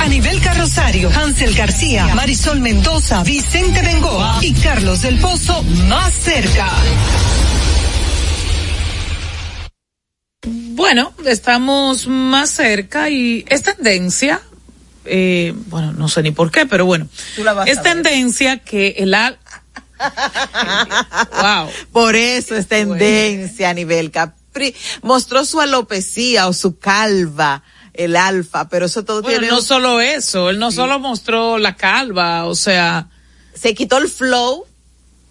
Anibel Carrosario, Hansel García, Marisol Mendoza, Vicente Bengoa y Carlos del Pozo más cerca. Bueno, estamos más cerca y es tendencia, eh, bueno, no sé ni por qué, pero bueno, es tendencia que el al... wow. Por eso es tendencia, Anibel Capri. Mostró su alopecia o su calva el alfa, pero eso todo bueno, tiene... no solo eso, él no solo mostró la calva, o sea... Se quitó el flow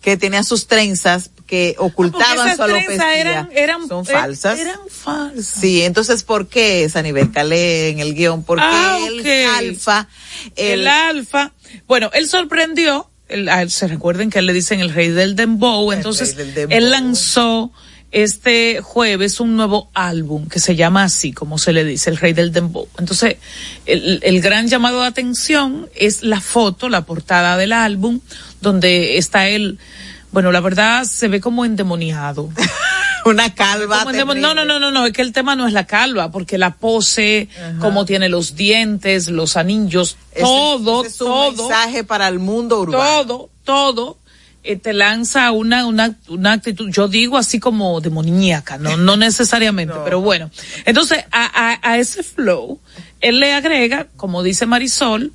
que tenía sus trenzas que ocultaban su alopecia. Eran, eran, Son falsas. Eran falsas. Sí, entonces, ¿por qué nivel calé en el guion? Porque ah, el alfa... El, el, alfa... Bueno, él sorprendió, él, él, se recuerden que él le dicen el rey del dembow, el entonces del dembow. él lanzó este jueves un nuevo álbum que se llama así, como se le dice, El Rey del Dembow. Entonces, el, el, gran llamado de atención es la foto, la portada del álbum, donde está él, bueno, la verdad se ve como endemoniado. Una calva. no, no, no, no, no, es que el tema no es la calva, porque la pose, Ajá. como tiene los dientes, los anillos, ese, todo, ese es todo. Un mensaje para el mundo urbano. Todo, todo eh, te lanza una, una, una actitud, yo digo así como demoníaca, no, no necesariamente, no. pero bueno. Entonces, a, a, a, ese flow, él le agrega, como dice Marisol,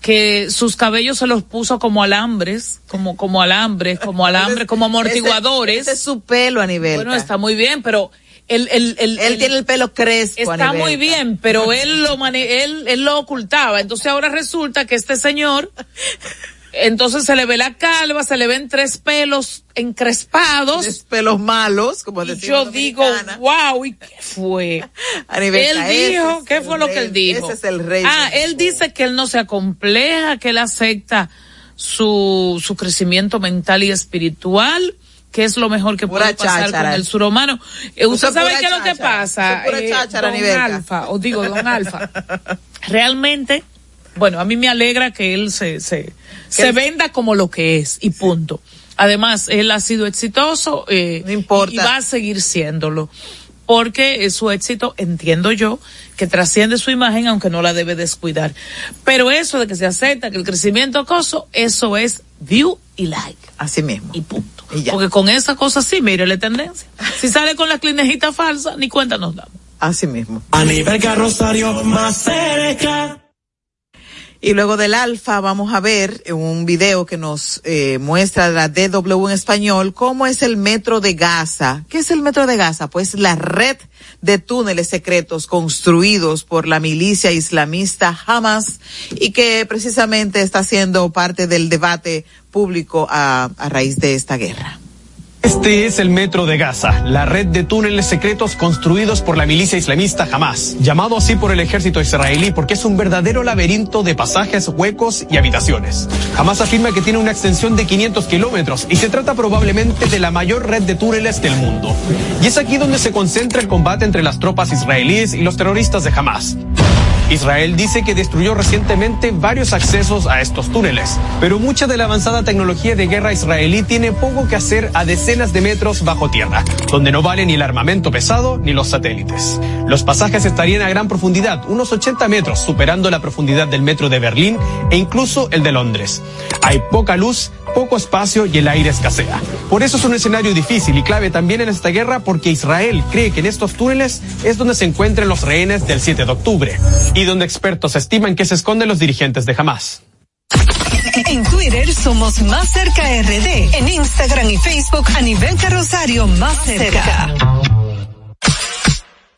que sus cabellos se los puso como alambres, como, como alambres, como alambres, como amortiguadores. Ese, ese es su pelo a nivel. Bueno, está muy bien, pero el, el, el, él tiene el pelo crespo. Está muy bien, pero él lo mane él, él lo ocultaba. Entonces ahora resulta que este señor entonces se le ve la calva, se le ven tres pelos encrespados. Tres pelos malos, como decimos. Yo digo, wow, ¿y qué fue? él dijo, ¿qué fue lo que él dijo? Ese es el rey. Ah, él dice que él no se acompleja, que él acepta su, su crecimiento mental y espiritual que es lo mejor que pura puede pasar cháchara. con el surhumano. Eh, ¿Usted sabe qué es lo que pasa? Eh, don. Alfa, o digo, don Alfa. Realmente, bueno, a mí me alegra que él se, se, se él- venda como lo que es y punto. Además, él ha sido exitoso eh, No importa. y va a seguir siéndolo. Porque es su éxito, entiendo yo, que trasciende su imagen, aunque no la debe descuidar. Pero eso de que se acepta que el crecimiento acoso, eso es view y like. Así mismo. Y punto. Y. Porque con esa cosa sí, mire la tendencia. Si sale con la clinejita falsa, ni cuenta nos damos. Así mismo. A nivel Rosario más cerca. Y luego del alfa vamos a ver un video que nos eh, muestra la DW en español cómo es el metro de Gaza. ¿Qué es el metro de Gaza? Pues la red de túneles secretos construidos por la milicia islamista Hamas y que precisamente está siendo parte del debate público a, a raíz de esta guerra. Este es el metro de Gaza, la red de túneles secretos construidos por la milicia islamista Hamas, llamado así por el ejército israelí porque es un verdadero laberinto de pasajes, huecos y habitaciones. Hamas afirma que tiene una extensión de 500 kilómetros y se trata probablemente de la mayor red de túneles del mundo. Y es aquí donde se concentra el combate entre las tropas israelíes y los terroristas de Hamas. Israel dice que destruyó recientemente varios accesos a estos túneles, pero mucha de la avanzada tecnología de guerra israelí tiene poco que hacer a decenas de metros bajo tierra, donde no vale ni el armamento pesado ni los satélites. Los pasajes estarían a gran profundidad, unos 80 metros, superando la profundidad del metro de Berlín e incluso el de Londres. Hay poca luz, poco espacio y el aire escasea. Por eso es un escenario difícil y clave también en esta guerra porque Israel cree que en estos túneles es donde se encuentran los rehenes del 7 de octubre y donde expertos estiman que se esconden los dirigentes de Hamas. En Twitter somos Más Cerca RD. En Instagram y Facebook a nivel Rosario Más Cerca.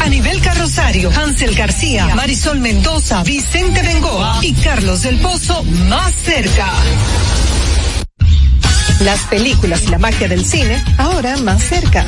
Anibel Carrosario, Hansel García, Marisol Mendoza, Vicente Bengoa y Carlos del Pozo más cerca. Las películas y la magia del cine ahora más cerca.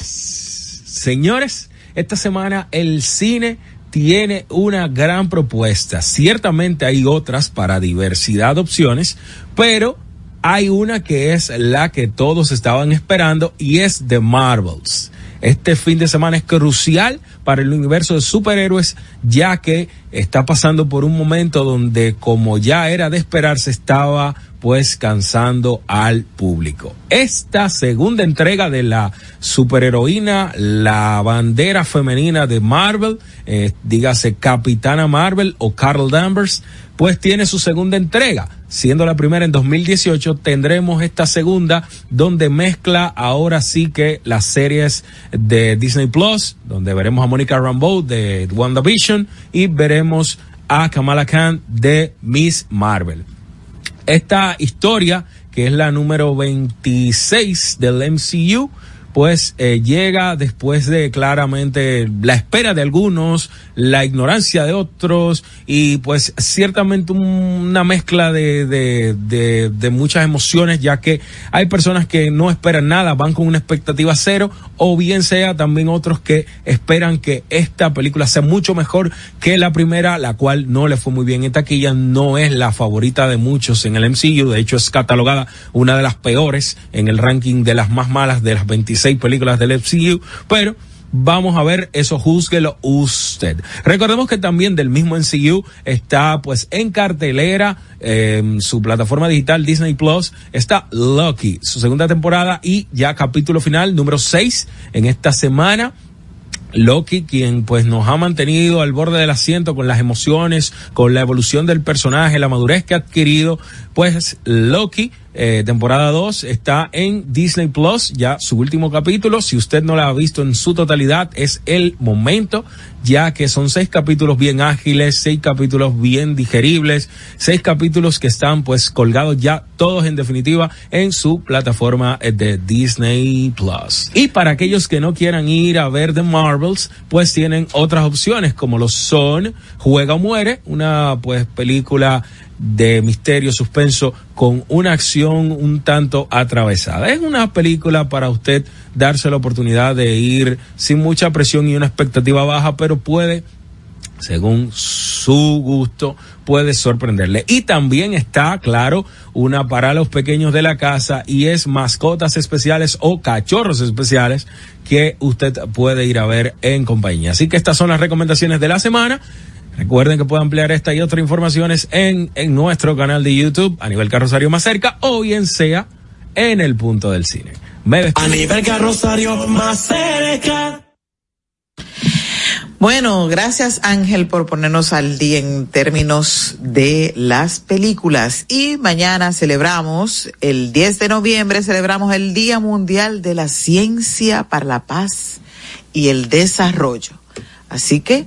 Señores, esta semana el cine tiene una gran propuesta. Ciertamente hay otras para diversidad de opciones, pero hay una que es la que todos estaban esperando y es The Marvels. Este fin de semana es crucial para el universo de superhéroes ya que está pasando por un momento donde como ya era de esperarse estaba pues cansando al público. Esta segunda entrega de la superheroína, la bandera femenina de Marvel, eh, dígase Capitana Marvel o Carol Danvers, pues tiene su segunda entrega. Siendo la primera en 2018, tendremos esta segunda donde mezcla ahora sí que las series de Disney Plus, donde veremos a Mónica Rambeau de WandaVision y veremos a Kamala Khan de Miss Marvel. Esta historia, que es la número 26 del MCU, pues eh, llega después de claramente la espera de algunos, la ignorancia de otros y pues ciertamente una mezcla de, de, de, de, muchas emociones ya que hay personas que no esperan nada, van con una expectativa cero o bien sea también otros que esperan que esta película sea mucho mejor que la primera, la cual no le fue muy bien en taquilla, no es la favorita de muchos en el MCU, de hecho es catalogada una de las peores en el ranking de las más malas de las 26 películas del MCU, pero vamos a ver eso, júzguelo usted. Recordemos que también del mismo MCU está pues en cartelera eh, su plataforma digital Disney Plus está Lucky, su segunda temporada y ya capítulo final número 6 en esta semana. Loki, quien pues nos ha mantenido al borde del asiento con las emociones, con la evolución del personaje, la madurez que ha adquirido, pues Loki, eh, temporada 2, está en Disney Plus, ya su último capítulo. Si usted no la ha visto en su totalidad, es el momento, ya que son seis capítulos bien ágiles, seis capítulos bien digeribles, seis capítulos que están pues colgados ya todos en definitiva en su plataforma de Disney Plus. Y para aquellos que no quieran ir a ver The Marvels, pues tienen otras opciones como lo son Juega o Muere, una pues película de misterio, suspenso, con una acción un tanto atravesada. Es una película para usted darse la oportunidad de ir sin mucha presión y una expectativa baja, pero puede según su gusto, puede sorprenderle. Y también está, claro, una para los pequeños de la casa y es mascotas especiales o cachorros especiales que usted puede ir a ver en compañía. Así que estas son las recomendaciones de la semana. Recuerden que pueden ampliar esta y otras informaciones en, en nuestro canal de YouTube, a nivel carrosario más cerca, o bien sea en el punto del cine. Me A nivel carrosario más cerca. Bueno, gracias Ángel por ponernos al día en términos de las películas. Y mañana celebramos, el 10 de noviembre, celebramos el Día Mundial de la Ciencia para la Paz y el Desarrollo. Así que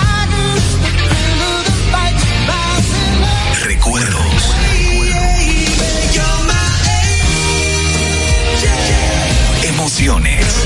Emociones.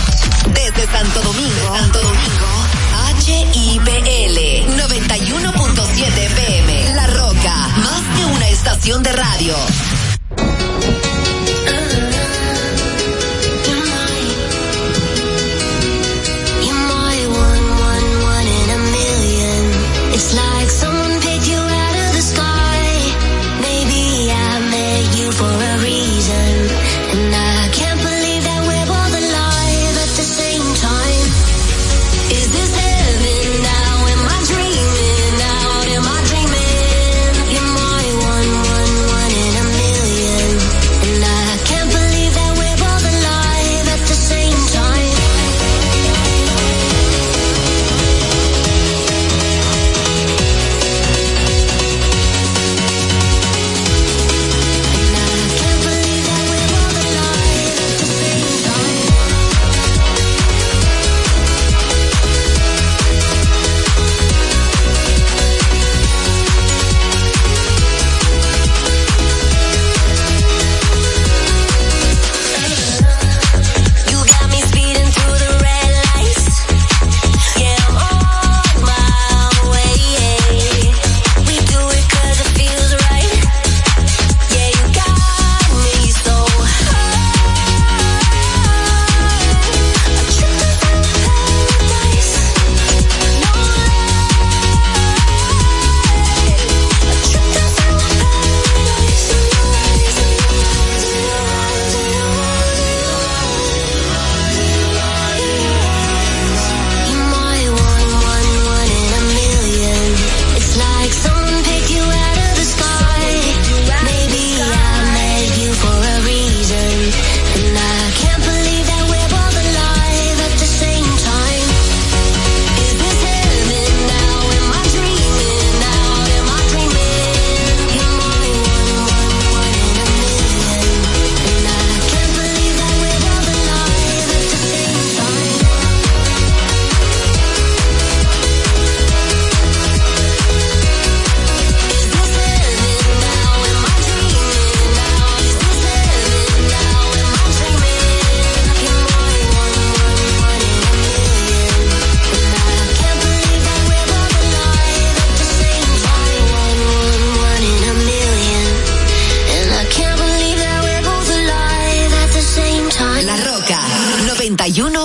Desde Santo Domingo, Santo Domingo, HIPL 91.7 FM. La Roca, más que una estación de radio.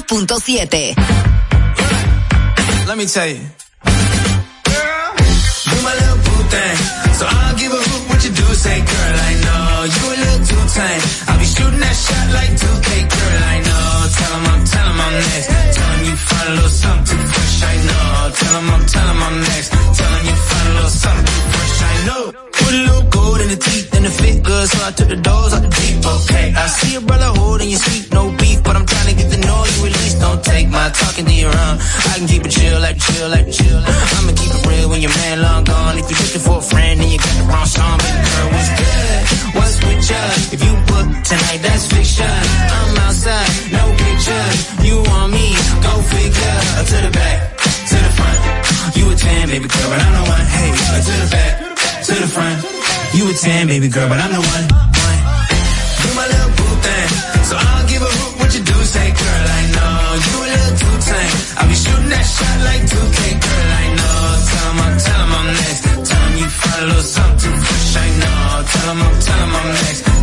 91.7. Let me tell you. Girl, you my little boo thing. So I don't give a hoot what you do. Say, girl, I know you a little too tame. I'll be shooting that shot like 2K, girl, I know. Tell 'em I'm, tell 'em I'm next. Tell 'em you find a little something fresh, I know. Tell 'em I'm, tell 'em I'm next. Tell 'em you find a little something fresh, I know. Put a little gold in the teeth and the fit good, so I took the doors out the deep, okay. I see a brother holding your sweet, no beef, but I'm trying to get the noise you release. Don't take my talking to your own. I can keep it chill, like chill, like chill. I'ma keep it real when your man long gone. If you're looking for a friend, then you got the wrong song. Baby girl, what's good? What's with you? If you book tonight, that's fiction. I'm outside, no pictures. You want me? Go figure. To the back, to the front. You a 10, baby girl, but I'm the one. Hey, to the back, to the front. You a 10, baby girl, but I'm the one. my little boo thing. So I don't give a hoot what you do. Say, girl, I know you a little too tame. I'll be shooting that shot like 2K, girl, I know. Tell I'm, tell I'm next. 'em you find a little something fresh, I know. Tell I'm, I'm next.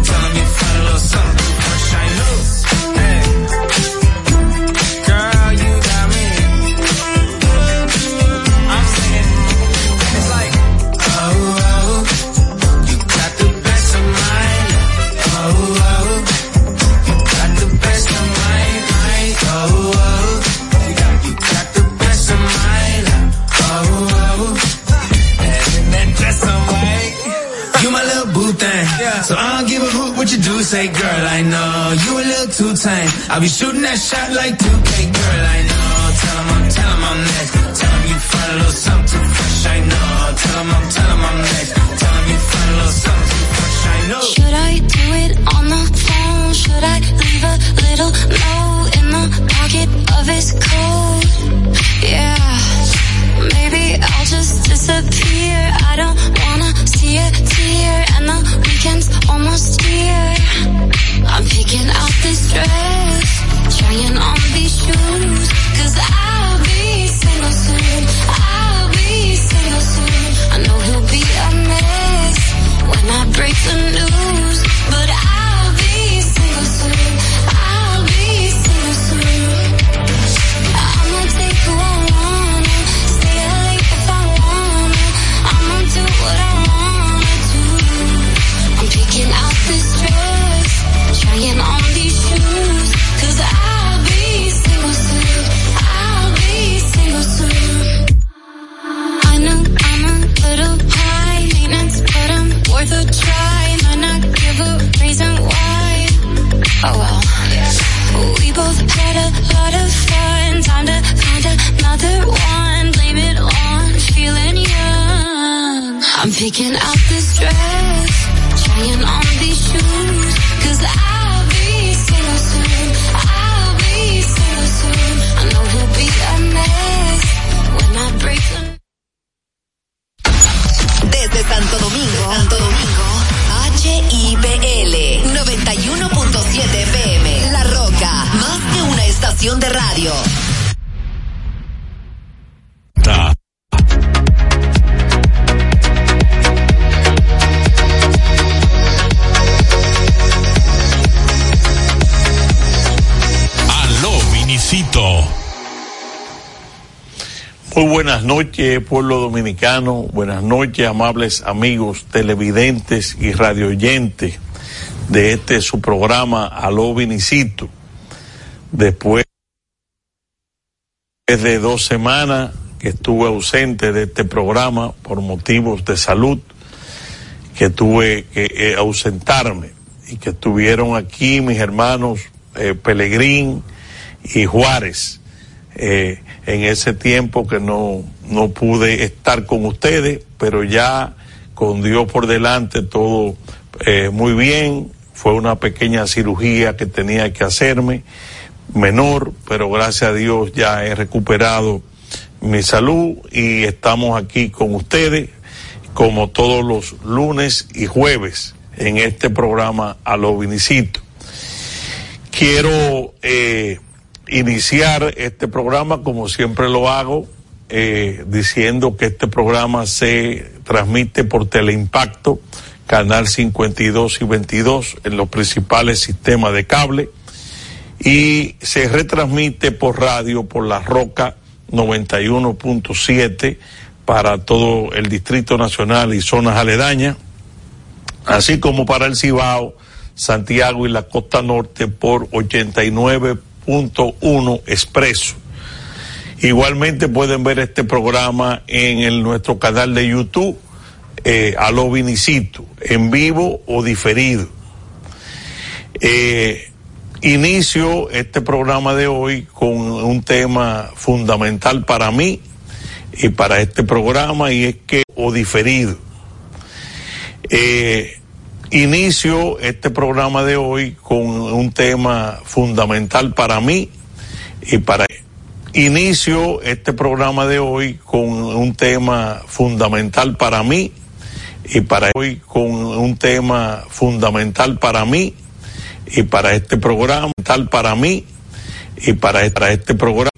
Say, girl, I know you a little too tame. I'll be shooting that shot like 2K, girl, I know. Tell 'em I'm, tell 'em I'm next. Tell 'em you find a little something fresh, I know. Tell 'em I'm, tell 'em I'm next. Tell 'em you find a little something fresh, I know. Should I do it noches, pueblo dominicano. Buenas noches, amables amigos televidentes y radioyentes de este su programa Aló Vinicito. Después de dos semanas que estuve ausente de este programa por motivos de salud, que tuve que eh, ausentarme y que estuvieron aquí mis hermanos eh, Pelegrín y Juárez eh, en ese tiempo que no, no pude estar con ustedes, pero ya con Dios por delante todo eh, muy bien. Fue una pequeña cirugía que tenía que hacerme, menor, pero gracias a Dios ya he recuperado mi salud y estamos aquí con ustedes como todos los lunes y jueves en este programa a los. Quiero eh, iniciar este programa como siempre lo hago, eh, diciendo que este programa se transmite por Teleimpacto, canal 52 y 22 en los principales sistemas de cable y se retransmite por radio por la Roca 91.7 para todo el Distrito Nacional y zonas aledañas, así como para el Cibao, Santiago y la Costa Norte por 89.1 Expreso. Igualmente pueden ver este programa en nuestro canal de YouTube, eh, vinicito, en vivo o diferido. Eh, inicio este programa de hoy con un tema fundamental para mí y para este programa y es que, o diferido. Eh, inicio este programa de hoy con un tema fundamental para mí y para inicio este programa de hoy con un tema fundamental para mí y para hoy con un tema fundamental para mí y para este programa tal para mí y para, para este programa